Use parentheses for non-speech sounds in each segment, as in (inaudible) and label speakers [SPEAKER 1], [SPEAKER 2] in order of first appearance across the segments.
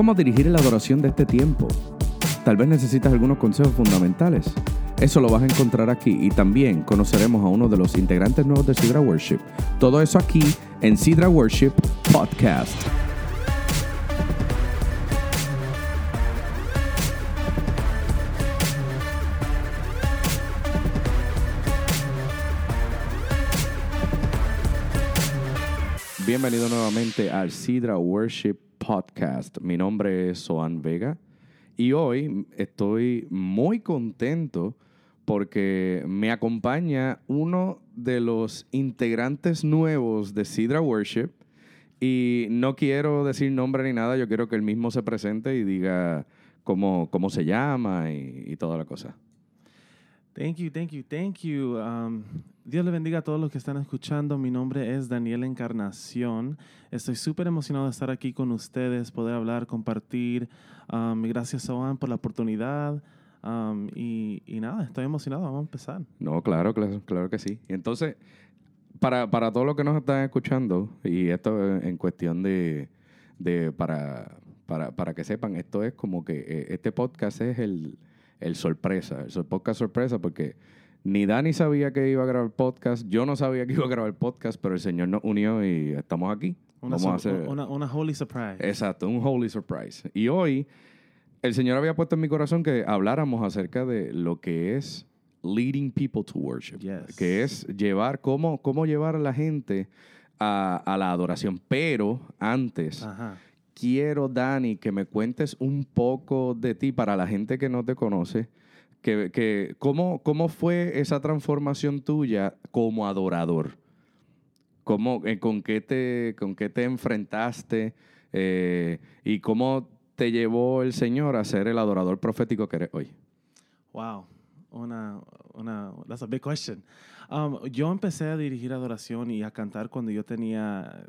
[SPEAKER 1] ¿Cómo dirigir la adoración de este tiempo? Tal vez necesitas algunos consejos fundamentales. Eso lo vas a encontrar aquí y también conoceremos a uno de los integrantes nuevos de Sidra Worship. Todo eso aquí en Sidra Worship Podcast. Bienvenido nuevamente al Sidra Worship Podcast. Mi nombre es Soan Vega y hoy estoy muy contento porque me acompaña uno de los integrantes nuevos de Sidra Worship y no quiero decir nombre ni nada, yo quiero que él mismo se presente y diga cómo, cómo se llama y, y toda la cosa.
[SPEAKER 2] Thank you, thank you, thank you. Um, Dios le bendiga a todos los que están escuchando. Mi nombre es Daniel Encarnación. Estoy súper emocionado de estar aquí con ustedes, poder hablar, compartir. Um, gracias, Juan, por la oportunidad. Um, y, y, nada, estoy emocionado. Vamos a empezar.
[SPEAKER 1] No, claro, claro, claro que sí. Entonces, para, para todos los que nos están escuchando, y esto en cuestión de, de para, para, para que sepan, esto es como que eh, este podcast es el el sorpresa, el podcast sorpresa, porque ni Dani sabía que iba a grabar podcast, yo no sabía que iba a grabar podcast, pero el Señor nos unió y estamos aquí.
[SPEAKER 2] Una,
[SPEAKER 1] Vamos a hacer...
[SPEAKER 2] una, una holy surprise.
[SPEAKER 1] Exacto, un holy surprise. Y hoy el Señor había puesto en mi corazón que habláramos acerca de lo que es leading people to worship,
[SPEAKER 2] Yes.
[SPEAKER 1] que es llevar, cómo, cómo llevar a la gente a, a la adoración. Pero antes,
[SPEAKER 2] Ajá.
[SPEAKER 1] Quiero, Dani, que me cuentes un poco de ti para la gente que no te conoce. Que, que, ¿cómo, ¿Cómo fue esa transformación tuya como adorador? ¿Cómo, eh, con, qué te, ¿Con qué te enfrentaste? Eh, ¿Y cómo te llevó el Señor a ser el adorador profético que eres hoy?
[SPEAKER 2] Wow. Una, una, that's a big question. Um, yo empecé a dirigir adoración y a cantar cuando yo tenía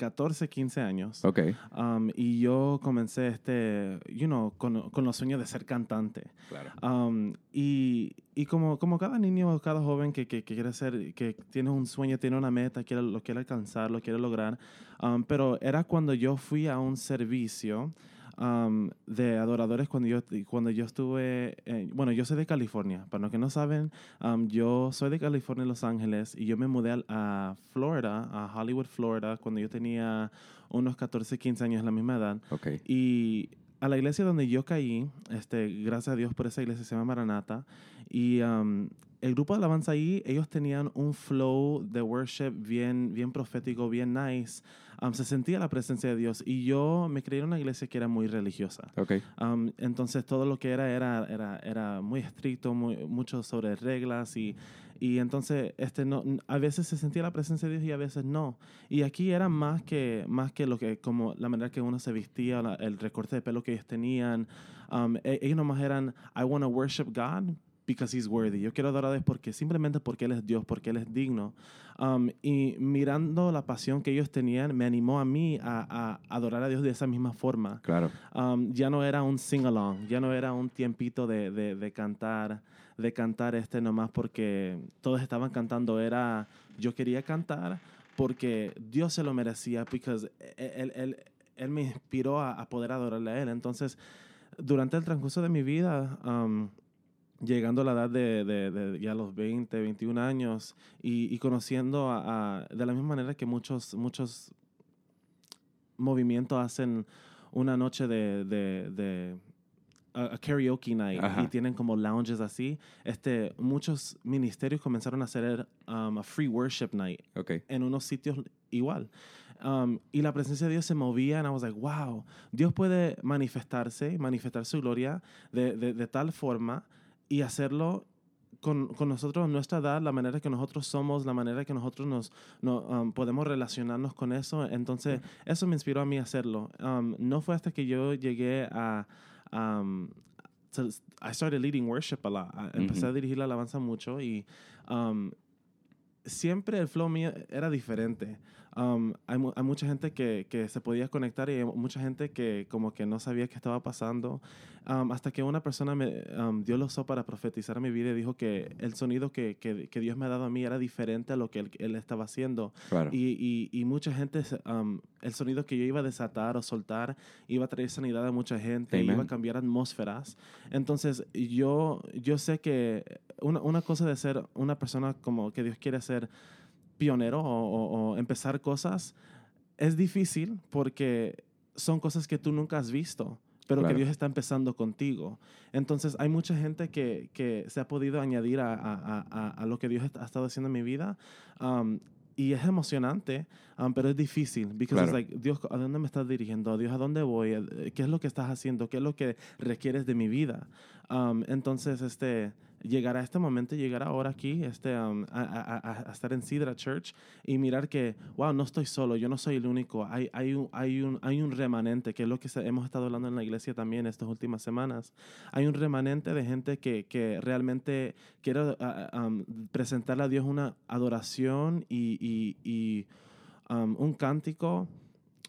[SPEAKER 2] 14, 15 años.
[SPEAKER 1] Ok.
[SPEAKER 2] Um, y yo comencé este, you know, con, con los sueños de ser cantante.
[SPEAKER 1] Claro.
[SPEAKER 2] Um, y, y como, como cada niño, cada joven que, que, que quiere ser, que tiene un sueño, tiene una meta, quiere, lo quiere alcanzar, lo quiere lograr. Um, pero era cuando yo fui a un servicio um, de adoradores cuando yo, cuando yo estuve, eh, bueno, yo soy de California, para los que no saben, um, yo soy de California, Los Ángeles, y yo me mudé a Florida, a Hollywood, Florida, cuando yo tenía unos 14, 15 años, la misma edad.
[SPEAKER 1] Ok.
[SPEAKER 2] Y a la iglesia donde yo caí, este, gracias a Dios por esa iglesia, se llama Maranata. Y um, el grupo de alabanza ahí, ellos tenían un flow de worship bien, bien profético, bien nice. Um, se sentía la presencia de Dios. Y yo me creí en una iglesia que era muy religiosa.
[SPEAKER 1] Ok.
[SPEAKER 2] Um, entonces todo lo que era era, era, era muy estricto, muy, mucho sobre reglas y, y entonces este no, a veces se sentía la presencia de Dios y a veces no. Y aquí era más que, más que lo que, como la manera que uno se vestía, la- el recorte de pelo que ellos tenían. Um, e- ellos nomás eran, I want to worship God because he's worthy. Yo quiero adorar a Dios porque simplemente porque Él es Dios, porque Él es digno. Um, y mirando la pasión que ellos tenían, me animó a mí a, a adorar a Dios de esa misma forma
[SPEAKER 1] Claro.
[SPEAKER 2] um, ya no era un sing-along, ya no era un tiempito de, de, de cantar, de cantar este nomás porque todos estaban cantando, era, yo quería cantar porque Dios se lo merecía, porque él, él, él me inspiró a, a poder adorarle a Él. Entonces, durante el transcurso de mi vida, um, llegando a la edad de, de, de ya los 20, 21 años y, y conociendo a, a- de la misma manera que muchos, muchos movimientos hacen una noche de, de, de a, a karaoke night
[SPEAKER 1] Ajá.
[SPEAKER 2] y tienen como lounges así, este, muchos ministerios comenzaron a hacer um, a free worship night en unos sitios igual. Um, y la presencia de Dios se movía, and I was like, wow, Dios puede manifestarse, manifestar su gloria de, de, de tal forma y hacerlo con, con nosotros, nuestra edad, la manera que nosotros somos, la manera que nosotros nos, no, um, podemos relacionarnos con eso. Entonces, eso me inspiró a mí a hacerlo. Um, no fue hasta que yo llegué a... um, to- I started leading worship a lot. A- Empecé a
[SPEAKER 1] Ujú.
[SPEAKER 2] dirigir la alabanza mucho y um, siempre el flow mío era diferente. Um, hay, mu- hay mucha gente que, que se podía conectar y hay mucha gente que como que no sabía qué estaba pasando. Um, hasta que una persona me, um, Dios lo usó para profetizar a mi vida y dijo que el sonido que, que, que Dios me ha dado a mí era diferente a lo que él, él estaba haciendo.
[SPEAKER 1] Claro.
[SPEAKER 2] Y, y, y mucha gente, um, el sonido que yo iba a desatar o soltar iba a traer sanidad a mucha gente,
[SPEAKER 1] Amen.
[SPEAKER 2] iba a cambiar atmósferas. Entonces, yo, yo sé que una, una cosa de ser una persona como que Dios quiere ser pionero o, o- o empezar cosas es difícil porque son cosas que tú nunca has visto, pero
[SPEAKER 1] Claro.
[SPEAKER 2] que Dios está empezando contigo. Entonces, hay mucha gente que, que se ha podido añadir a, a- a- a lo que Dios ha estado haciendo en mi vida. um, y es emocionante, um, pero es difícil. Porque
[SPEAKER 1] Claro.
[SPEAKER 2] es like, Dios, ¿a dónde me estás dirigiendo? Dios, ¿a dónde voy? Eh, ¿Qué es lo que estás haciendo? ¿Qué es lo que requieres de mi vida? Um, entonces, este, llegar a este momento, llegar ahora aquí, este, um, a, a- a- estar en Sidra Church y mirar que, wow, no estoy solo, yo no soy el único, hay, hay, un, hay, un, hay un remanente, que es lo que hemos estado hablando en la iglesia también estas últimas semanas. Hay un remanente de gente que, que realmente quiere ah, ah, um, presentarle a Dios una adoración y, y, y, um, un cántico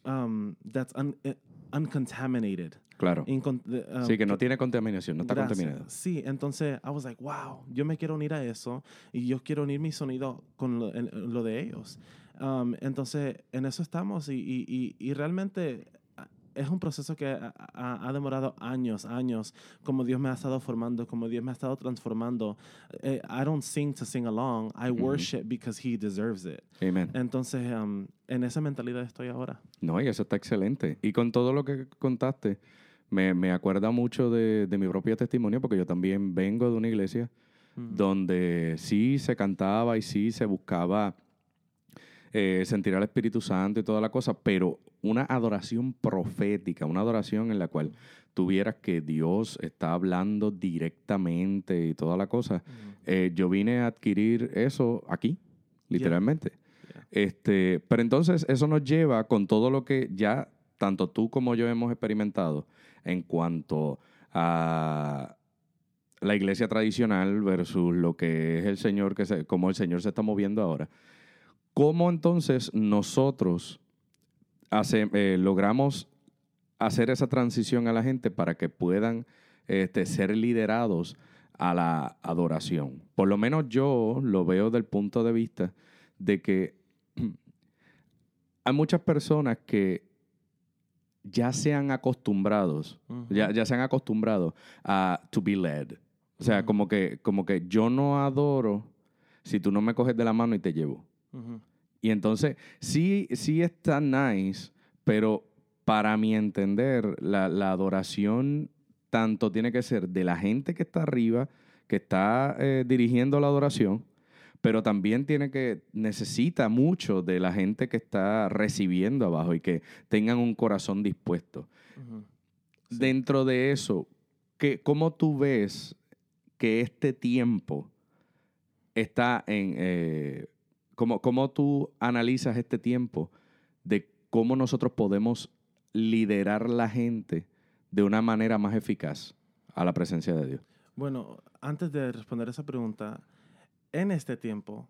[SPEAKER 2] um, that's un- eh, uncontaminated.
[SPEAKER 1] Claro.
[SPEAKER 2] Incon- um,
[SPEAKER 1] Sí, que no tiene contaminación, no está
[SPEAKER 2] Gracias.
[SPEAKER 1] contaminada.
[SPEAKER 2] Sí, entonces I was like, wow, yo me quiero unir a eso y yo quiero unir mi sonido con lo, en- lo de ellos. Um, entonces, en eso estamos y, y, y, y realmente es un proceso que ha, ha- ha demorado años, años, como Dios me ha estado formando, como Dios me ha estado transformando. Eh, I don't sing to sing along, I worship because He deserves it.
[SPEAKER 1] Amen.
[SPEAKER 2] Entonces, um, en esa mentalidad estoy ahora.
[SPEAKER 1] No, y eso está excelente. Y con todo lo que contaste, me, me acuerda mucho de, de mi propio testimonio, porque yo también vengo de una iglesia
[SPEAKER 2] Mm.
[SPEAKER 1] donde sí se cantaba y sí se buscaba eh, sentir al Espíritu Santo y toda la cosa, pero una adoración profética, una adoración en la cual tuvieras que Dios está hablando directamente y toda la cosa. Eh, yo vine a adquirir eso aquí, literalmente.
[SPEAKER 2] Yeah.
[SPEAKER 1] Este, pero entonces eso nos lleva con todo lo que ya tanto tú como yo hemos experimentado en cuanto a la iglesia tradicional versus lo que es el Señor, que se, cómo el Señor se está moviendo ahora. ¿Cómo entonces nosotros hace- eh, logramos hacer esa transición a la gente para que puedan este, ser liderados a la adoración? Por lo menos yo lo veo del punto de vista de que (clears throat) hay muchas personas que ya se han acostumbrados, ya, ya se han acostumbrado a to be led. O sea, como, que, como que yo no adoro si tú no me coges de la mano y te llevo. Y entonces, sí, sí está nice, pero para mi entender, la, la adoración tanto tiene que ser de la gente que está arriba, que está eh, dirigiendo la adoración, pero también tiene que, necesita mucho de la gente que está recibiendo abajo y que tengan un corazón dispuesto.
[SPEAKER 2] Sí.
[SPEAKER 1] Dentro de eso, ¿qué, ¿cómo tú ves que este tiempo está en... eh, cómo, cómo tú analizas este tiempo de cómo nosotros podemos liderar la gente de una manera más eficaz a la presencia de Dios?
[SPEAKER 2] Bueno, antes de responder esa pregunta, en este tiempo,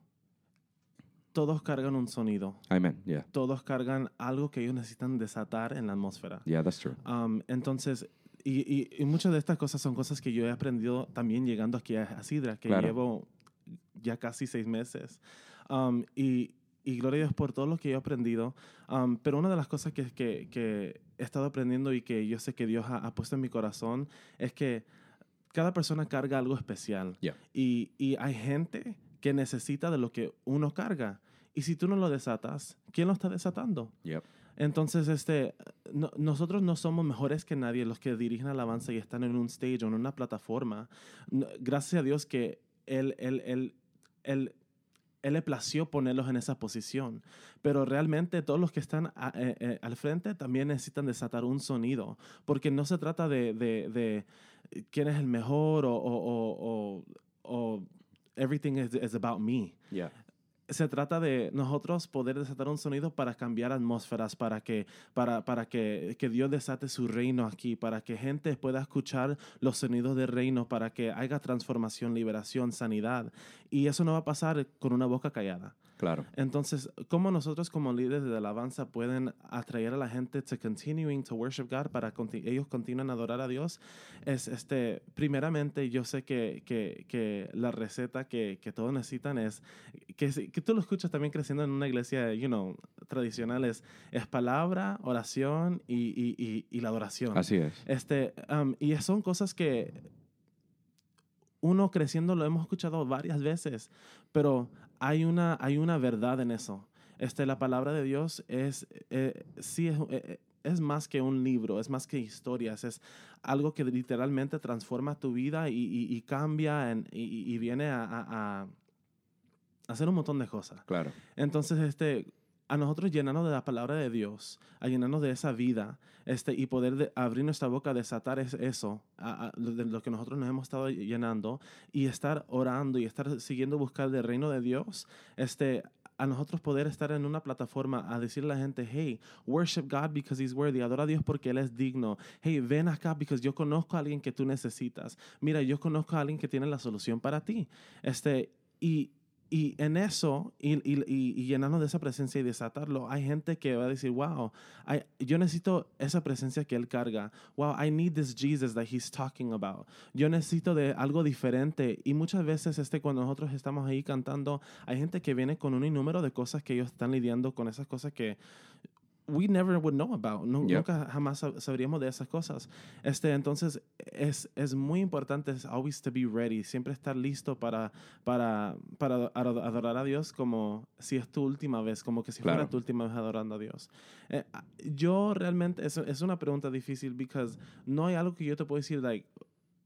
[SPEAKER 2] todos cargan un sonido,
[SPEAKER 1] Amen. Yeah.
[SPEAKER 2] todos cargan algo que ellos necesitan desatar en la atmósfera.
[SPEAKER 1] Yeah, that's true.
[SPEAKER 2] Um, entonces, y, y- y muchas de estas cosas son cosas que yo he aprendido también llegando aquí a, Sidra, que
[SPEAKER 1] Claro.
[SPEAKER 2] llevo ya casi seis meses. Um, y, y gloria a Dios por todo lo que yo he aprendido. Um, pero una de las cosas que, que, que he estado aprendiendo y que yo sé que Dios ha, ha puesto en mi corazón es que cada persona carga algo especial.
[SPEAKER 1] Yeah.
[SPEAKER 2] Y, y hay gente que necesita de lo que uno carga. Y si tú no lo desatas, ¿quién lo está desatando?
[SPEAKER 1] Yep.
[SPEAKER 2] Entonces, este, no- nosotros no somos mejores que nadie los que dirigen alabanza y están en un stage o en una plataforma. No- gracias a Dios que Él, él, él, él, él le plació ponerlos en esa posición. Pero realmente todos los que están eh, eh, al frente también necesitan desatar un sonido. Porque no se trata de, de, de quién es el mejor o, o, o, o- everything is, about me. Se trata de nosotros poder desatar un sonido para cambiar atmósferas, para que, para, para que, que Dios desate su reino aquí, para que gente pueda escuchar los sonidos del reino, para que haya transformación, liberación, sanidad. Y eso no va a pasar con una boca callada.
[SPEAKER 1] Claro.
[SPEAKER 2] Entonces, ¿cómo nosotros como líderes de alabanza pueden atraer a la gente to continuing to worship God para que ellos continúen a adorar a Dios? Es, este, primeramente, yo sé que, que, que la receta que, que, todos necesitan es, que, que tú lo escuchas también creciendo en una iglesia, you know, tradicional, es, es palabra, oración y, y, y, y la adoración.
[SPEAKER 1] Así es.
[SPEAKER 2] Este, um, y son cosas que uno creciendo lo hemos escuchado varias veces, pero hay una, hay una verdad en eso. Este, la palabra de Dios es, eh, sí, es, eh, es, más que un libro, es más que historias, es algo que literalmente transforma tu vida y, y, cambia y, viene a, a, a, hacer un montón de cosas.
[SPEAKER 1] Claro.
[SPEAKER 2] Entonces, este, a nosotros llenarnos de la palabra de Dios, a llenarnos de esa vida, este, y poder abrir nuestra boca, desatar eso, de lo que nosotros nos hemos estado llenando, y estar orando y estar siguiendo buscar el reino de Dios, este, a nosotros poder estar en una plataforma a decirle a la gente, hey, worship God because He's worthy, adora a Dios porque Él es digno. Hey, ven acá because yo conozco a alguien que tú necesitas. Mira, yo conozco a alguien que tiene la solución para ti. Este, y, y en eso, y, y, y, llenarnos de esa presencia y desatarlo, hay gente que va a decir, wow, I, yo necesito esa presencia que Él carga. Wow, I need this Jesus that He's talking about. Yo necesito de algo diferente. Y muchas veces este, cuando nosotros estamos ahí cantando, hay gente que viene con un número de cosas que ellos están lidiando con esas cosas que we never would know about. Nunca jamás sabríamos de esas cosas. Este, entonces, es, es muy importante es always to be ready, siempre estar listo para, para, para adorar a Dios como si es tu última vez, como que si fuera tu última vez adorando a Dios. Eh, yo realmente, es, es una pregunta difícil porque no hay algo que yo te puedo decir, like,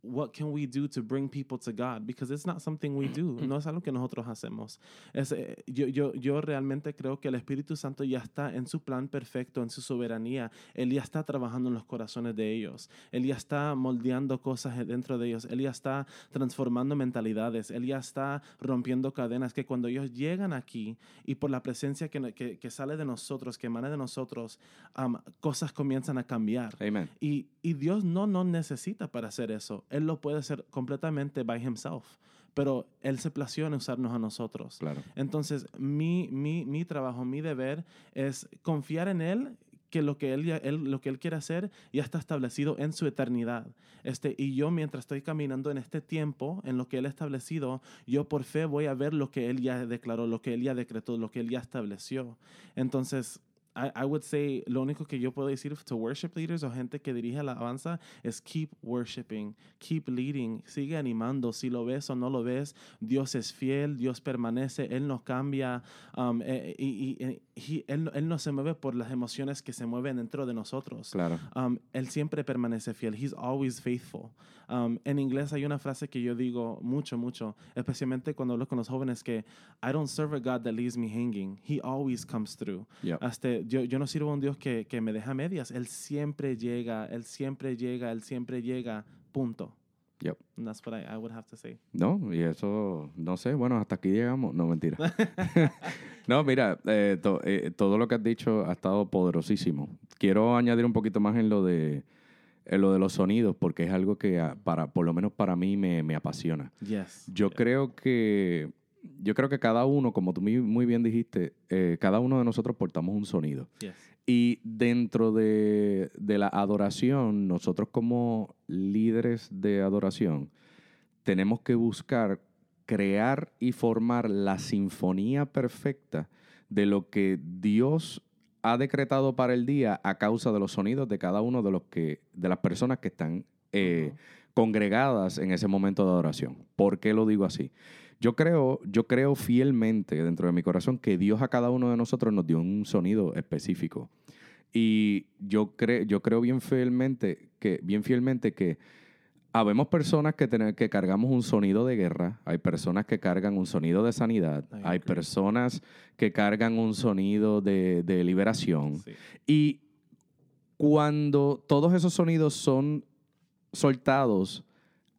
[SPEAKER 2] what can we do to bring people to God? Because it's not something we do. No es algo que nosotros hacemos. Es, eh, yo, yo, yo realmente creo que el Espíritu Santo ya está en su plan perfecto, en su soberanía. Él ya está trabajando en los corazones de ellos. Él ya está moldeando cosas dentro de ellos. Él ya está transformando mentalidades. Él ya está rompiendo cadenas que cuando ellos llegan aquí y por la presencia que, que, que sale de nosotros, que emana de nosotros, um, cosas comienzan a cambiar.
[SPEAKER 1] Amen.
[SPEAKER 2] Y, y Dios no nos necesita para hacer eso él lo puede hacer completamente by himself, pero Él se plació en usarnos a nosotros.
[SPEAKER 1] Claro.
[SPEAKER 2] Entonces, mi, mi, mi trabajo, mi deber es confiar en Él que lo que él, él, lo que él quiere hacer ya está establecido en su eternidad. Este, y yo mientras estoy caminando en este tiempo, en lo que él ha establecido, yo por fe voy a ver lo que él ya declaró, lo que él ya decretó, lo que él ya estableció. Entonces, I, I would say, lo único que yo puedo decir to worship leaders o gente que dirige la alabanza es keep worshiping, keep leading, sigue animando. Si lo ves o no lo ves, Dios es fiel, Dios permanece, Él nos cambia um, eh, y, y, él, él, no se mueve por las emociones que se mueven dentro de nosotros.
[SPEAKER 1] Claro.
[SPEAKER 2] Um, él siempre permanece fiel. He's always faithful. Um, en inglés hay una frase que yo digo mucho, mucho, especialmente cuando hablo con los jóvenes, que I don't serve a God that leaves me hanging. He always comes through.
[SPEAKER 1] Yep.
[SPEAKER 2] Hasta yo, yo no sirvo a un Dios que, que me deja medias. Él siempre llega, Él siempre llega, Él siempre llega, punto.
[SPEAKER 1] Yep.
[SPEAKER 2] And that's what I, I would have to say.
[SPEAKER 1] No, y eso, no sé, bueno, hasta aquí llegamos. No, mentira. (laughs) (laughs) no, mira, eh, to, eh, todo lo que has dicho ha estado poderosísimo. Quiero añadir un poquito más en lo de, en lo de los sonidos, porque es algo que, ah, para, por lo menos para mí, me, me apasiona.
[SPEAKER 2] Yes.
[SPEAKER 1] Yo creo que yo creo que cada uno, como tú muy bien dijiste, eh, cada uno de nosotros portamos un sonido.
[SPEAKER 2] Yes.
[SPEAKER 1] Y dentro de, de, la adoración, nosotros como líderes de adoración, tenemos que buscar crear y formar la sinfonía perfecta de lo que Dios ha decretado para el día a causa de los sonidos de cada uno de los que de las personas que están eh, uh -huh. congregadas en ese momento de adoración. ¿Por qué lo digo así? Yo creo, yo creo fielmente dentro de mi corazón que Dios a cada uno de nosotros nos dio un sonido específico. Y yo, cre yo creo bien fielmente que, bien fielmente que habemos personas que, que cargamos un sonido de guerra, hay personas que cargan un sonido de sanidad, hay personas que cargan un sonido de, de liberación.
[SPEAKER 2] Sí.
[SPEAKER 1] Y cuando todos esos sonidos son soltados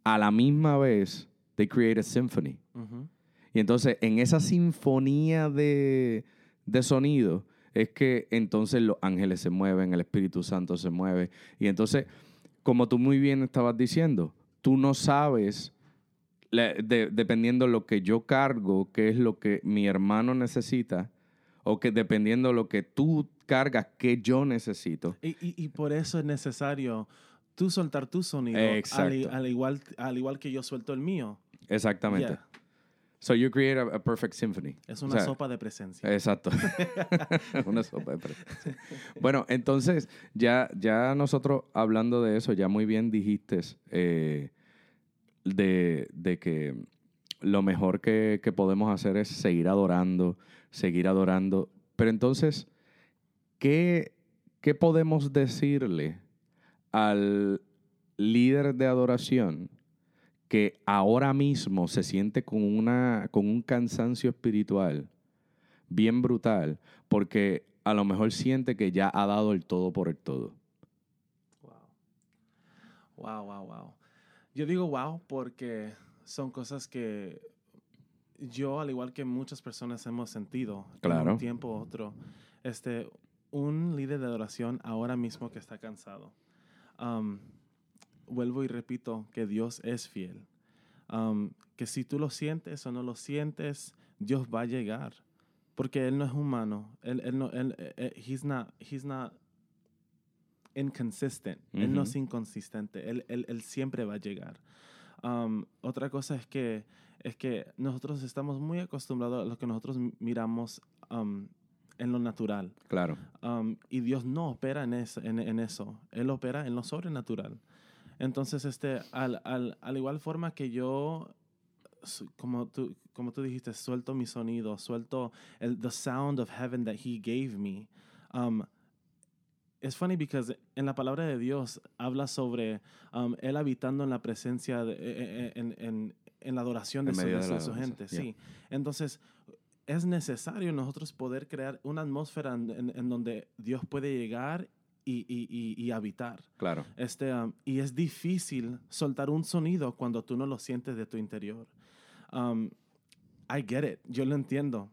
[SPEAKER 1] a la misma vez, they create a symphony.
[SPEAKER 2] Uh -huh.
[SPEAKER 1] Y entonces, en esa sinfonía de, de sonido, es que entonces los ángeles se mueven, el Espíritu Santo se mueve. Y entonces, como tú muy bien estabas diciendo, tú no sabes de- dependiendo lo que yo cargo, qué es lo que mi hermano necesita, o que dependiendo lo que tú cargas, qué yo necesito.
[SPEAKER 2] Y, y- y por eso es necesario tú soltar tu sonido, al, al igual, al igual que yo suelto el mío.
[SPEAKER 1] Exactamente.
[SPEAKER 2] Yeah.
[SPEAKER 1] So you create a, a perfect symphony.
[SPEAKER 2] Es
[SPEAKER 1] O
[SPEAKER 2] una
[SPEAKER 1] sea,
[SPEAKER 2] sopa de presencia.
[SPEAKER 1] Exacto. (laughs) Una sopa de presencia. Bueno, entonces, ya, ya nosotros hablando de eso, ya muy bien dijiste eh, de, de que lo mejor que, que podemos hacer es seguir adorando, seguir adorando. Pero entonces, ¿qué, qué podemos decirle al líder de adoración que ahora mismo se siente con, una, con un cansancio espiritual bien brutal, porque a lo mejor siente que ya ha dado el todo por el todo.
[SPEAKER 2] Wow. Wow, wow, wow. Yo digo wow porque son cosas que yo, al igual que muchas personas, hemos sentido en
[SPEAKER 1] Claro.
[SPEAKER 2] un tiempo u otro. Este, un líder de adoración ahora mismo que está cansado. Um, vuelvo y repito que Dios es fiel. Um, que si tú lo sientes o no lo sientes, Dios va a llegar. Porque Él no es humano. Él, él no, él, eh, eh, he's not, he's not inconsistent. Él no es inconsistente. Él, él, él siempre va a llegar. Um, otra cosa es que, es que nosotros estamos muy acostumbrados a lo que nosotros miramos um, en lo natural.
[SPEAKER 1] Claro.
[SPEAKER 2] Um, y Dios no opera en, eso, en, en eso. Él opera en lo sobrenatural. Entonces, este, al, al, al igual forma que yo, su- como tú, como tú dijiste, suelto mi sonido, suelto el the sound of heaven that He gave me. Um, it's funny because en la palabra de Dios habla sobre um, Él habitando en la presencia, de, eh, eh, en, en, en la adoración de
[SPEAKER 1] En
[SPEAKER 2] su,
[SPEAKER 1] medio
[SPEAKER 2] de
[SPEAKER 1] de
[SPEAKER 2] su-
[SPEAKER 1] la
[SPEAKER 2] de su gente.
[SPEAKER 1] yeah.
[SPEAKER 2] Sí. Entonces, es necesario nosotros poder crear una atmósfera en, en- en donde Dios puede llegar y, y- y- habitar.
[SPEAKER 1] Claro.
[SPEAKER 2] Este, um, y es difícil soltar un sonido cuando tú no lo sientes de tu interior. Um, I get it, yo lo entiendo.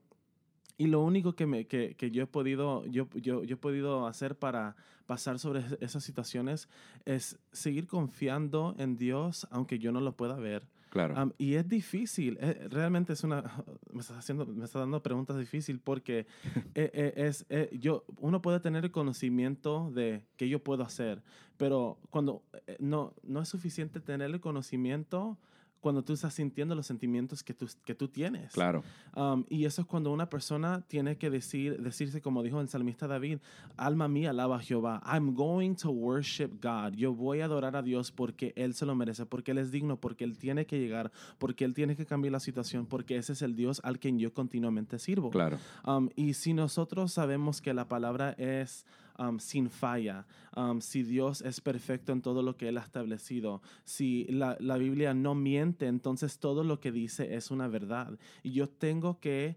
[SPEAKER 2] Y lo único que, me, que, que yo, he podido, yo, yo, yo he podido hacer para pasar sobre es- esas situaciones es seguir confiando en Dios, aunque yo no lo pueda ver.
[SPEAKER 1] Claro.
[SPEAKER 2] Um, y es difícil, eh, realmente es una, (laughs) me estás haciendo, me estás dando preguntas difíciles porque (laughs) eh, eh, es, yo, uno puede tener el conocimiento de qué yo puedo hacer, pero cuando no, no es suficiente tener el conocimiento cuando tú estás sintiendo los sentimientos que tú, que tú tienes.
[SPEAKER 1] claro.
[SPEAKER 2] Um, y eso es cuando una persona tiene que decir, decirse, como dijo el salmista David, alma mía, alaba a Jehová. I'm going to worship God. Yo voy a adorar a Dios porque Él se lo merece, porque Él es digno, porque Él tiene que llegar, porque Él tiene que cambiar la situación, porque ese es el Dios al quien yo continuamente sirvo.
[SPEAKER 1] Claro.
[SPEAKER 2] Um, y si nosotros sabemos que la palabra es um, sin falla, um, si Dios es perfecto en todo lo que Él ha establecido, si la, la Biblia no miente, entonces todo lo que dice es una verdad. Y yo tengo que,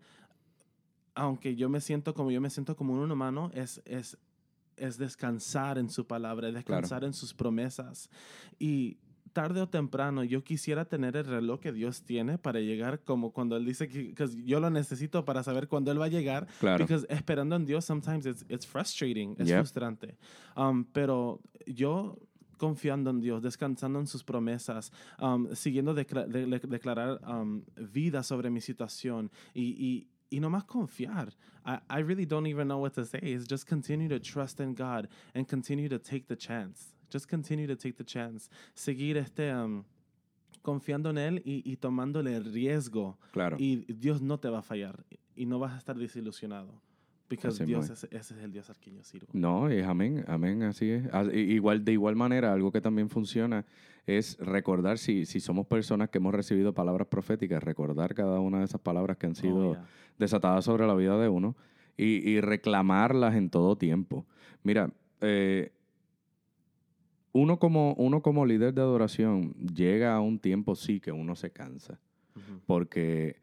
[SPEAKER 2] aunque yo me siento como yo me siento como un humano, es... es es descansar en su palabra, es descansar en sus promesas. Y tarde o temprano yo quisiera tener el reloj que Dios tiene para llegar como cuando Él dice que yo lo necesito para saber cuándo Él va a llegar.
[SPEAKER 1] Claro.
[SPEAKER 2] Because esperando en Dios sometimes it's, it's frustrating, es
[SPEAKER 1] Yep.
[SPEAKER 2] frustrante. Um, pero yo confiando en Dios, descansando en sus promesas, um, siguiendo de- de- declarar um, vida sobre mi situación y, y, y no más confiar. I, I really don't even know what to say. It's just continue to trust in God and continue to take the chance. Just continue to take the chance. Seguir este, um, confiando en Él y, y tomándole el riesgo.
[SPEAKER 1] Claro.
[SPEAKER 2] Y Dios no te va a fallar y no vas a estar desilusionado. Porque Dios, es, ese es el Dios al que yo sirvo.
[SPEAKER 1] No, es amén, amén, así es. Igual, de igual manera, algo que también funciona es recordar, si, si somos personas que hemos recibido palabras proféticas, recordar cada una de esas palabras que han sido
[SPEAKER 2] Oh, yeah.
[SPEAKER 1] desatadas sobre la vida de uno y, y reclamarlas en todo tiempo. Mira, eh, uno, como, uno como líder de adoración llega a un tiempo, sí, que uno se cansa, porque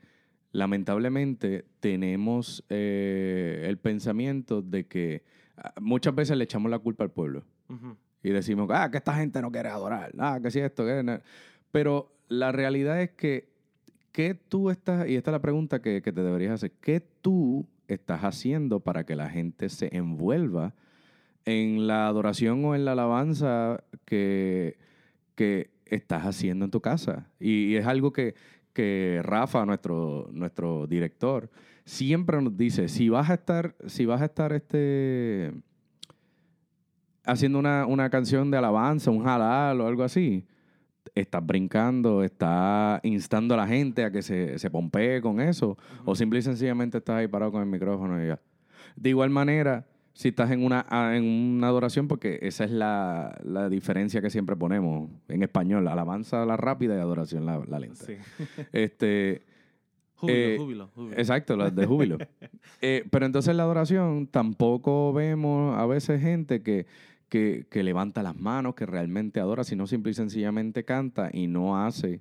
[SPEAKER 1] lamentablemente tenemos eh, el pensamiento de que ah, muchas veces le echamos la culpa al pueblo. Y decimos, ah, que esta gente no quiere adorar, ah, que si esto, que... no". Pero la realidad es que, ¿qué tú estás, y esta es la pregunta que, que te deberías hacer, ¿qué tú estás haciendo para que la gente se envuelva en la adoración o en la alabanza que, que estás haciendo en tu casa. Y, y es algo que, que Rafa, nuestro, nuestro director, siempre nos dice, si vas a estar, si vas a estar este, haciendo una, una canción de alabanza, un halal o algo así, estás brincando, estás instando a la gente a que se, se pompee con eso, o simple y sencillamente estás ahí parado con el micrófono y ya. De igual manera, si estás en una, ah, en una adoración, porque esa es la, la diferencia que siempre ponemos en español, alabanza la rápida y adoración la, la lenta.
[SPEAKER 2] Sí. (laughs)
[SPEAKER 1] Este,
[SPEAKER 2] Júbilo,
[SPEAKER 1] Eh,
[SPEAKER 2] júbilo, júbilo.
[SPEAKER 1] Exacto, las de júbilo. (laughs) Eh, pero entonces en la adoración tampoco vemos a veces gente que, que, que levanta las manos, que realmente adora, sino simple y sencillamente canta y no hace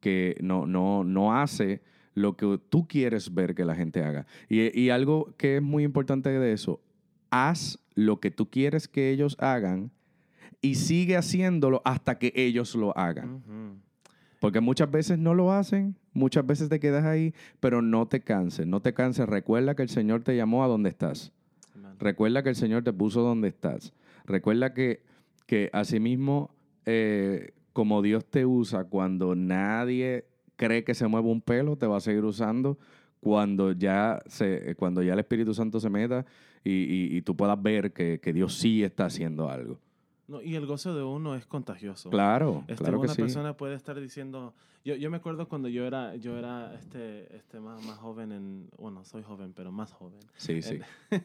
[SPEAKER 1] que no, no, no hace lo que tú quieres ver que la gente haga. Y, y algo que es muy importante de eso, haz lo que tú quieres que ellos hagan y sigue haciéndolo hasta que ellos lo hagan. Porque muchas veces no lo hacen, muchas veces te quedas ahí, pero no te canses, no te canses. Recuerda que el Señor te llamó a donde estás.
[SPEAKER 2] Amen.
[SPEAKER 1] Recuerda que el Señor te puso donde estás. Recuerda que, que asimismo, eh, como Dios te usa cuando nadie cree que se mueve un pelo, te va a seguir usando cuando ya, se, cuando ya el Espíritu Santo se meta y, y- y tú puedas ver que, que Dios sí está haciendo algo.
[SPEAKER 2] No, y el gozo de uno es contagioso.
[SPEAKER 1] Claro,
[SPEAKER 2] Este,
[SPEAKER 1] claro que
[SPEAKER 2] una
[SPEAKER 1] sí.
[SPEAKER 2] persona puede estar diciendo, yo, yo me acuerdo cuando yo era, yo era este, este más, más joven, en, bueno, soy joven, pero más joven.
[SPEAKER 1] Sí, sí. (laughs)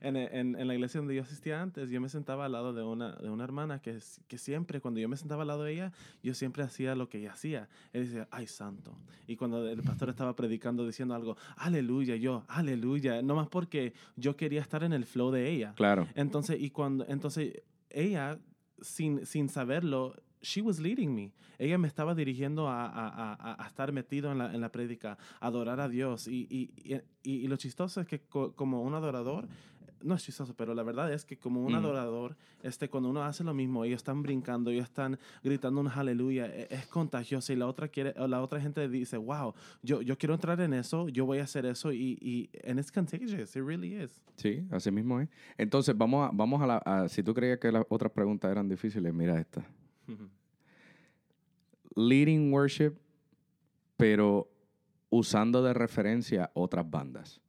[SPEAKER 2] En, en, en la iglesia donde yo asistía antes, yo me sentaba al lado de una, de una hermana que, que siempre, cuando yo me sentaba al lado de ella, yo siempre hacía lo que ella hacía. Ella decía, ay, santo. Y cuando el pastor estaba predicando diciendo algo, aleluya, yo, aleluya, no más porque yo quería estar en el flow de ella.
[SPEAKER 1] Claro.
[SPEAKER 2] Entonces, y cuando, entonces ella, sin, sin saberlo, she was leading me. Ella me estaba dirigiendo a, a- a- a- estar metido en la, en la prédica, adorar a Dios. Y, y, y- y lo chistoso es que co- como un adorador, no es chistoso, pero la verdad es que como un
[SPEAKER 1] Mm.
[SPEAKER 2] adorador, este, cuando uno hace lo mismo, ellos están brincando, ellos están gritando un aleluya, e- es, contagioso y la otra quiere, la otra gente dice, wow, yo, yo quiero entrar en eso, yo voy a hacer eso y, y and it's contagious, it really is.
[SPEAKER 1] Sí, así mismo es. Entonces, vamos a, vamos a la. a- si tú creías que las otras preguntas eran difíciles, mira esta. (laughs) Leading worship, pero usando de referencia otras bandas.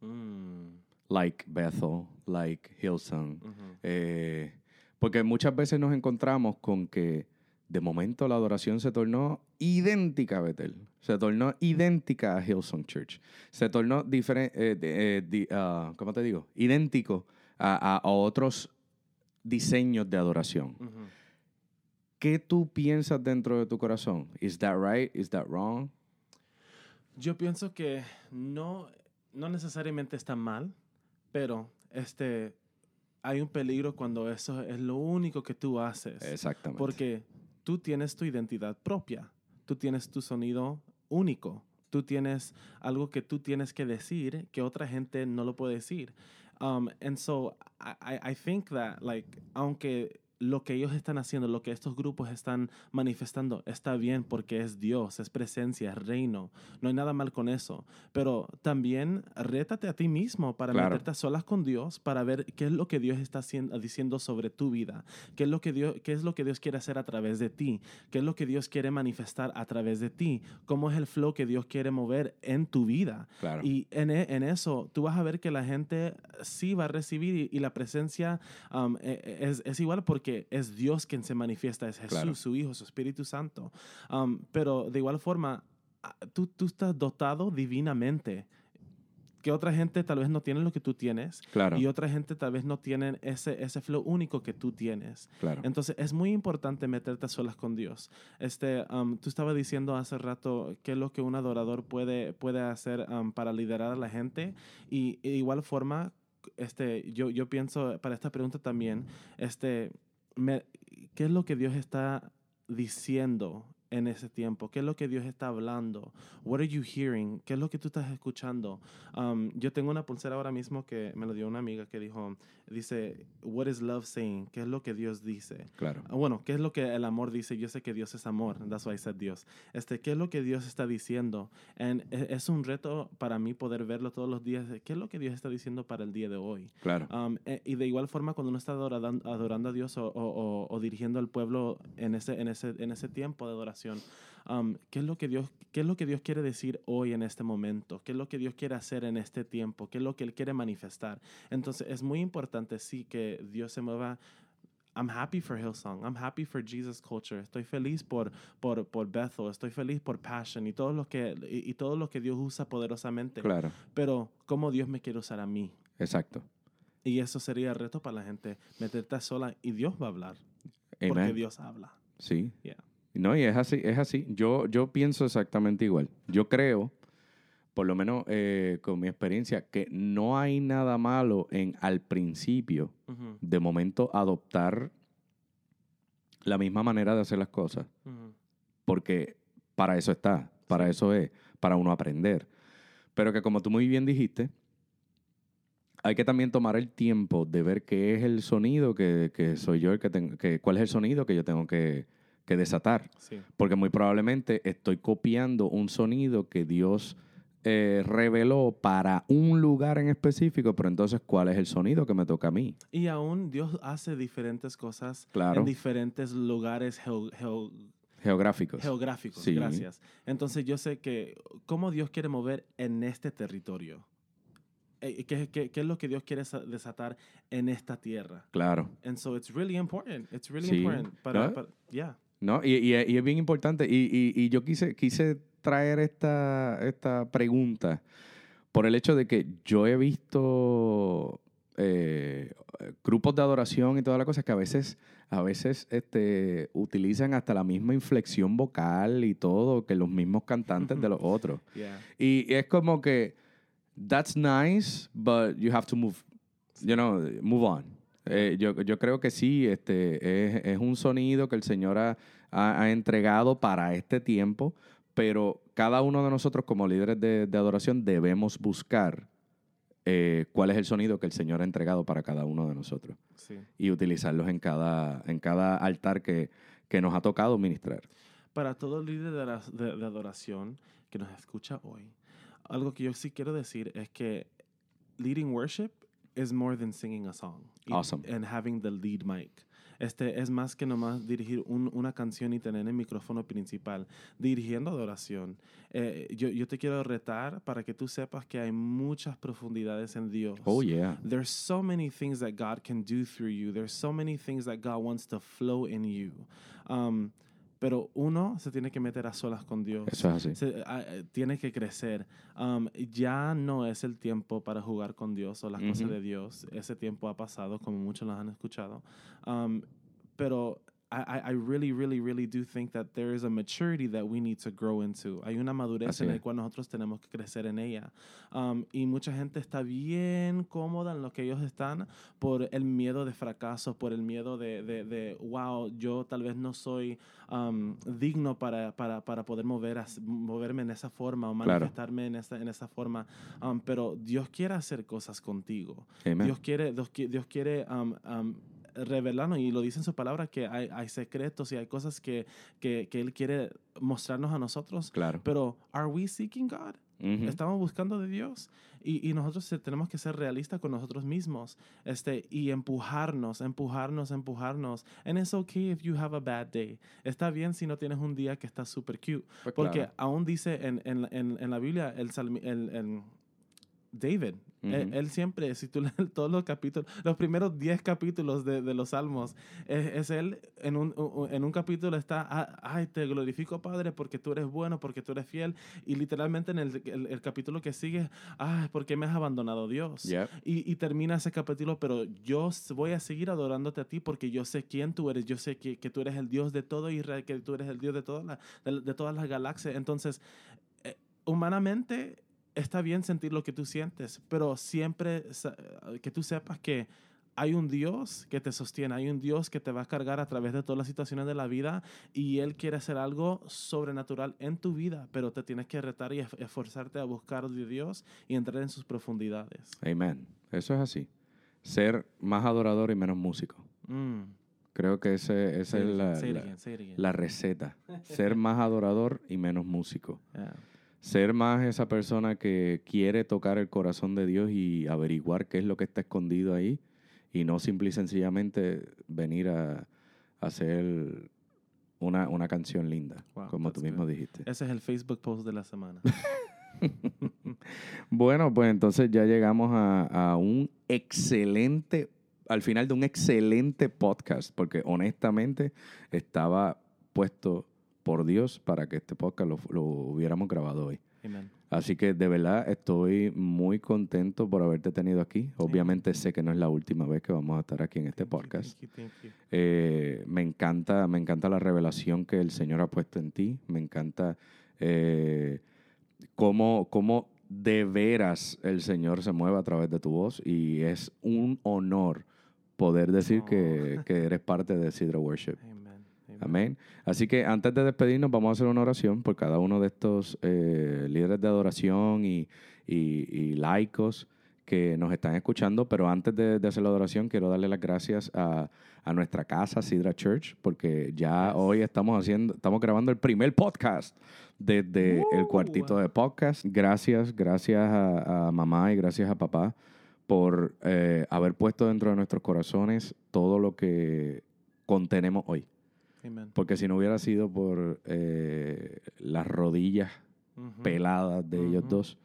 [SPEAKER 2] Mm,
[SPEAKER 1] Like Bethel, like Hillsong. Eh, porque muchas veces nos encontramos con que de momento la adoración se tornó idéntica a Bethel. Se tornó idéntica a Hillsong Church. Se tornó diferente, ¿cómo te digo? Idéntico a, a- a otros diseños de adoración.
[SPEAKER 2] Ujú.
[SPEAKER 1] ¿Qué tú piensas dentro de tu corazón? ¿Is that right? ¿Is that wrong?
[SPEAKER 2] Yo pienso que no, no necesariamente está mal, pero este, hay un peligro cuando eso es lo único que tú haces.
[SPEAKER 1] Exactamente.
[SPEAKER 2] Porque tú tienes tu identidad propia, tú tienes tu sonido único, tú tienes algo que tú tienes que decir que otra gente no lo puede decir. Um, and so I, I- I think that, like, aunque lo que ellos están haciendo, lo que estos grupos están manifestando, está bien porque es Dios, es presencia, es reino. No hay nada mal con eso. Pero también rétate a ti mismo para
[SPEAKER 1] Claro.
[SPEAKER 2] meterte a solas con Dios, para ver qué es lo que Dios está haciendo, diciendo sobre tu vida, qué es, lo que Dios, qué es lo que Dios quiere hacer a través de ti, qué es lo que Dios quiere manifestar a través de ti, cómo es el flow que Dios quiere mover en tu vida.
[SPEAKER 1] Claro.
[SPEAKER 2] Y en, e- en eso tú vas a ver que la gente sí va a recibir y, y la presencia um, es, es igual porque es Dios quien se manifiesta, es Jesús,
[SPEAKER 1] Claro.
[SPEAKER 2] su Hijo, su Espíritu Santo. Um, pero de igual forma, ah, tú, tú estás dotado divinamente. Que otra gente tal vez no tiene lo que tú tienes
[SPEAKER 1] claro.
[SPEAKER 2] y otra gente tal vez no tienen ese, ese flow único que tú tienes.
[SPEAKER 1] claro.
[SPEAKER 2] Entonces es muy importante meterte a solas con Dios. Este, um, tú estabas diciendo hace rato qué es lo que un adorador puede, puede hacer um, para liderar a la gente y de igual forma, este, yo, yo pienso para esta pregunta también, este, me- ¿qué es lo que Dios está diciendo en ese tiempo? ¿Qué es lo que Dios está hablando? What are you hearing? ¿Qué es lo que tú estás escuchando? Um, yo tengo una pulsera ahora mismo que me lo dio una amiga que dijo, dice, what is love saying? ¿Qué es lo que Dios dice?
[SPEAKER 1] Claro.
[SPEAKER 2] Ah, Bueno, ¿qué es lo que el amor dice? Yo sé que Dios es amor. That's why I said Dios. Este, ¿qué es lo que Dios está diciendo? And e- es un reto para mí poder verlo todos los días. ¿Qué es lo que Dios está diciendo para el día de hoy?
[SPEAKER 1] Claro.
[SPEAKER 2] Um, e- y de igual forma, cuando uno está adoran- adorando a Dios o, o- o- o dirigiendo al pueblo en ese, en ese, en ese tiempo de adoración, um, ¿qué, es lo que Dios, ¿qué es lo que Dios quiere decir hoy en este momento? ¿Qué es lo que Dios quiere hacer en este tiempo? ¿Qué es lo que Él quiere manifestar? Entonces, es muy importante, sí, que Dios se mueva. I'm happy for Hillsong. I'm happy for Jesus Culture. Estoy feliz por, por, por Bethel. Estoy feliz por Passion y todo lo que, y, y todo lo que Dios usa poderosamente.
[SPEAKER 1] Claro.
[SPEAKER 2] Pero, ¿cómo Dios me quiere usar a mí?
[SPEAKER 1] Exacto.
[SPEAKER 2] Y eso sería el reto para la gente, meterte sola y Dios va a hablar, porque
[SPEAKER 1] Amen.
[SPEAKER 2] Dios habla.
[SPEAKER 1] Sí.
[SPEAKER 2] Yeah.
[SPEAKER 1] No, y es así, es así. Yo, yo pienso exactamente igual. Yo creo, por lo menos eh, con mi experiencia, que no hay nada malo en al principio, de momento, adoptar la misma manera de hacer las cosas. Porque para eso está, para eso es, para uno aprender. Pero que como tú muy bien dijiste, hay que también tomar el tiempo de ver qué es el sonido que, que soy yo el que tengo, que, cuál es el sonido que yo tengo que, que desatar.
[SPEAKER 2] Sí.
[SPEAKER 1] Porque muy probablemente estoy copiando un sonido que Dios eh, reveló para un lugar en específico, pero entonces, ¿cuál es el sonido que me toca a mí?
[SPEAKER 2] Y aún Dios hace diferentes cosas
[SPEAKER 1] Claro.
[SPEAKER 2] en diferentes lugares geo- geo-
[SPEAKER 1] Geográficos.
[SPEAKER 2] geográficos.
[SPEAKER 1] Sí.
[SPEAKER 2] Gracias. Entonces yo sé que cómo Dios quiere mover en este territorio. Eh, ¿Qué, qué, qué es lo que Dios quiere sa- desatar en esta tierra?
[SPEAKER 1] Claro.
[SPEAKER 2] And so it's really important. It's really
[SPEAKER 1] Sí.
[SPEAKER 2] important. Para,
[SPEAKER 1] ¿No?
[SPEAKER 2] para- yeah.
[SPEAKER 1] ¿No? Y, y- y es bien importante. Y, y- y yo quise, quise traer esta, esta pregunta por el hecho de que yo he visto eh, grupos de adoración y toda la cosa que a veces, a veces este, utilizan hasta la misma inflexión vocal y todo que los mismos cantantes de los otros.
[SPEAKER 2] Yeah.
[SPEAKER 1] Y es como que, that's nice, but you have to move, you know, move on. Eh, yo, yo creo que sí, este, es, es un sonido que el Señor ha, ha- ha entregado para este tiempo, pero cada uno de nosotros como líderes de, de adoración debemos buscar eh, cuál es el sonido que el Señor ha entregado para cada uno de nosotros
[SPEAKER 2] Sí.
[SPEAKER 1] y utilizarlos en cada, en cada altar que, que nos ha tocado ministrar.
[SPEAKER 2] Para todo líder de, de- de adoración que nos escucha hoy, algo que yo sí quiero decir es que leading worship is more than singing a song.
[SPEAKER 1] Awesome.
[SPEAKER 2] And having the lead mic. Este es más que nomás dirigir un- una canción y tener el micrófono principal. Dirigiendo adoración. Eh, yo, yo te quiero retar para que tú sepas que hay muchas profundidades en Dios.
[SPEAKER 1] Oh, yeah.
[SPEAKER 2] There's so many things that God can do through you. There's so many things that God wants to flow in you. Um, pero uno se tiene que meter a solas con Dios.
[SPEAKER 1] Eso es así.
[SPEAKER 2] Se- eh, tiene que crecer. Um, ya no es el tiempo para jugar con Dios o las cosas de Dios. Ese tiempo ha pasado, como muchos los han escuchado. Um, pero I, I- really, really, really do think that there is a maturity that we need to grow into. Hay una madurez
[SPEAKER 1] Así
[SPEAKER 2] en la cual nosotros tenemos que crecer en ella. Um, y mucha gente está bien cómoda en lo que ellos están por el miedo de fracaso, por el miedo de, de, de, wow, yo tal vez no soy um, digno para, para, para poder mover moverme en esa forma o
[SPEAKER 1] Claro.
[SPEAKER 2] manifestarme en, esa, en esa forma. Um, pero Dios quiere hacer cosas contigo.
[SPEAKER 1] Amen.
[SPEAKER 2] Dios quiere, Dios, Dios quiere um, um, revelarnos, y lo dice en su palabra, que hay, hay secretos y hay cosas que, que, que Él quiere mostrarnos a nosotros.
[SPEAKER 1] Claro.
[SPEAKER 2] Pero, ¿are we seeking God?
[SPEAKER 1] Ujú.
[SPEAKER 2] Estamos buscando de Dios y, y nosotros se- tenemos que ser realistas con nosotros mismos este, y empujarnos, empujarnos, empujarnos. And it's okay if you have a bad day. Está bien si no tienes un día que está super cute.
[SPEAKER 1] Pues
[SPEAKER 2] Porque
[SPEAKER 1] claro.
[SPEAKER 2] aún dice en, en, en, en la Biblia, el, el, el David, él,
[SPEAKER 1] Ujú.
[SPEAKER 2] él siempre, si tú lees (laughs) todos los capítulos, los primeros 10 capítulos de, de los Salmos, es, es él, en un, en un capítulo está, "Ah, ay, te glorifico Padre porque tú eres bueno, porque tú eres fiel, y literalmente en el, el, el capítulo que sigue, ay, ¿por qué me has abandonado Dios?
[SPEAKER 1] Yep.
[SPEAKER 2] Y, y termina ese capítulo, pero yo voy a seguir adorándote a ti porque yo sé quién tú eres, yo sé que, que tú eres el Dios de todo Israel, que tú eres el Dios de, toda la- de, de todas las galaxias. Entonces, eh, humanamente está bien sentir lo que tú sientes, pero siempre que tú sepas que hay un Dios que te sostiene, hay un Dios que te va a cargar a través de todas las situaciones de la vida y Él quiere hacer algo sobrenatural en tu vida, pero te tienes que retar y esforzarte a buscar de Dios y entrar en sus profundidades.
[SPEAKER 1] Amén. Eso es así. Ser más adorador y menos músico.
[SPEAKER 2] Mm.
[SPEAKER 1] Creo que esa es la, la receta. Ser más adorador y menos músico. (laughs)
[SPEAKER 2] Yeah.
[SPEAKER 1] Ser más esa persona que quiere tocar el corazón de Dios y averiguar qué es lo que está escondido ahí y no simple y sencillamente venir a, a hacer una, una canción linda,
[SPEAKER 2] Wow,
[SPEAKER 1] como tú mismo
[SPEAKER 2] good.
[SPEAKER 1] dijiste.
[SPEAKER 2] Ese es el Facebook post de la semana. (laughs)
[SPEAKER 1] Bueno, pues entonces ya llegamos a, a un excelente, al final de un excelente podcast, porque honestamente estaba puesto por Dios para que este podcast lo, lo hubiéramos grabado hoy.
[SPEAKER 2] Amen.
[SPEAKER 1] Así que de verdad estoy muy contento por haberte tenido aquí. Obviamente sé que no es la última vez que vamos a estar aquí en este
[SPEAKER 2] Thank you,
[SPEAKER 1] podcast.
[SPEAKER 2] thank you, thank you.
[SPEAKER 1] Eh, me encanta, me encanta la revelación que el Señor ha puesto en ti. Me encanta eh, cómo, cómo de veras el Señor se mueve a través de tu voz y es un honor poder decir que, que eres parte de Sidra Worship. (laughs)
[SPEAKER 2] Amen.
[SPEAKER 1] Amén. Así que antes de despedirnos, vamos a hacer una oración por cada uno de estos eh, líderes de adoración y, y- y laicos que nos están escuchando. Pero antes de, de hacer la adoración, quiero darle las gracias a, a nuestra casa, Sidra Church, porque ya
[SPEAKER 2] Yes.
[SPEAKER 1] hoy estamos haciendo, estamos grabando el primer podcast desde el cuartito de podcast. Gracias, gracias a, a mamá y gracias a papá por eh, haber puesto dentro de nuestros corazones todo lo que contenemos hoy.
[SPEAKER 2] Amen.
[SPEAKER 1] Porque si no hubiera sido por eh, las rodillas peladas de ellos dos,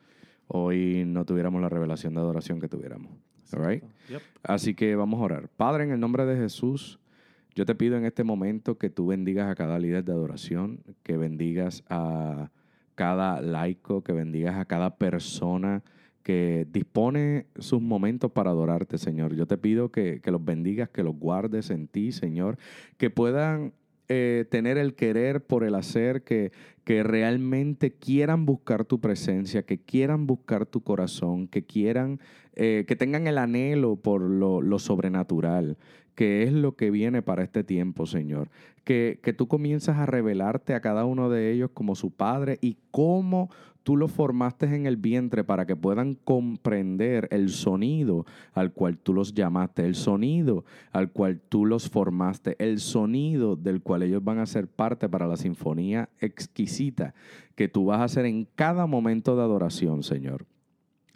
[SPEAKER 1] hoy no tuviéramos la revelación de adoración que tuviéramos. All right?
[SPEAKER 2] Exacto. Yep.
[SPEAKER 1] Así que vamos a orar. Padre, en el nombre de Jesús, yo te pido en este momento que tú bendigas a cada líder de adoración, que bendigas a cada laico, que bendigas a cada persona que dispone sus momentos para adorarte, Señor. Yo te pido que, que los bendigas, que los guardes en ti, Señor, que puedan eh, tener el querer por el hacer, que, que realmente quieran buscar tu presencia, que quieran buscar tu corazón, que quieran, eh, que tengan el anhelo por lo, lo sobrenatural, que es lo que viene para este tiempo, Señor. Que, que tú comienzas a revelarte a cada uno de ellos como su Padre y cómo tú los formaste en el vientre para que puedan comprender el sonido al cual tú los llamaste, el sonido al cual tú los formaste, el sonido del cual ellos van a ser parte para la sinfonía exquisita que tú vas a hacer en cada momento de adoración, Señor.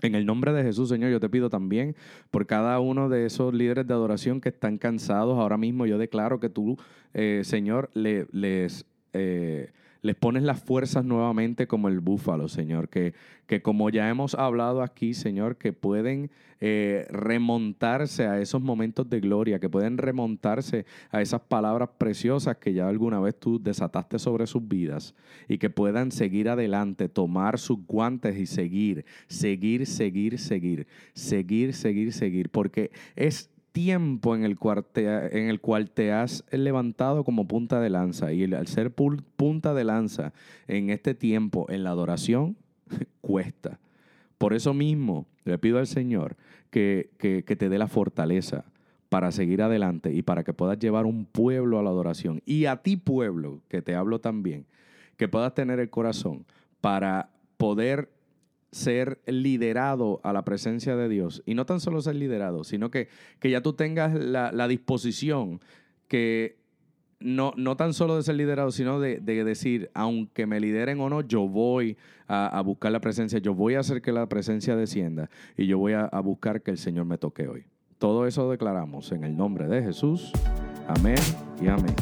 [SPEAKER 1] En el nombre de Jesús, Señor, yo te pido también por cada uno de esos líderes de adoración que están cansados. Ahora mismo yo declaro que tú, eh, Señor, le- les, eh, les pones las fuerzas nuevamente como el búfalo, Señor. Que, que como ya hemos hablado aquí, Señor, que pueden eh, remontarse a esos momentos de gloria, que pueden remontarse a esas palabras preciosas que ya alguna vez tú desataste sobre sus vidas y que puedan seguir adelante, tomar sus guantes y seguir, seguir, seguir, seguir, seguir, seguir, seguir, porque es tiempo en el, cual te, en el cual te has levantado como punta de lanza y al ser punta de lanza en este tiempo en la adoración (laughs) cuesta. Por eso mismo le pido al Señor que, que- que te dé la fortaleza para seguir adelante y para que puedas llevar un pueblo a la adoración. Y a ti pueblo, que te hablo también, que puedas tener el corazón para poder ser liderado a la presencia de Dios. Y no tan solo ser liderado, sino que, que ya tú tengas la, la disposición que no, no tan solo de ser liderado, sino de, de decir, aunque me lideren o no, yo voy a, a buscar la presencia, yo voy a hacer que la presencia descienda y yo voy a, a buscar que el Señor me toque hoy. Todo eso declaramos en el nombre de Jesús. Amén y amén.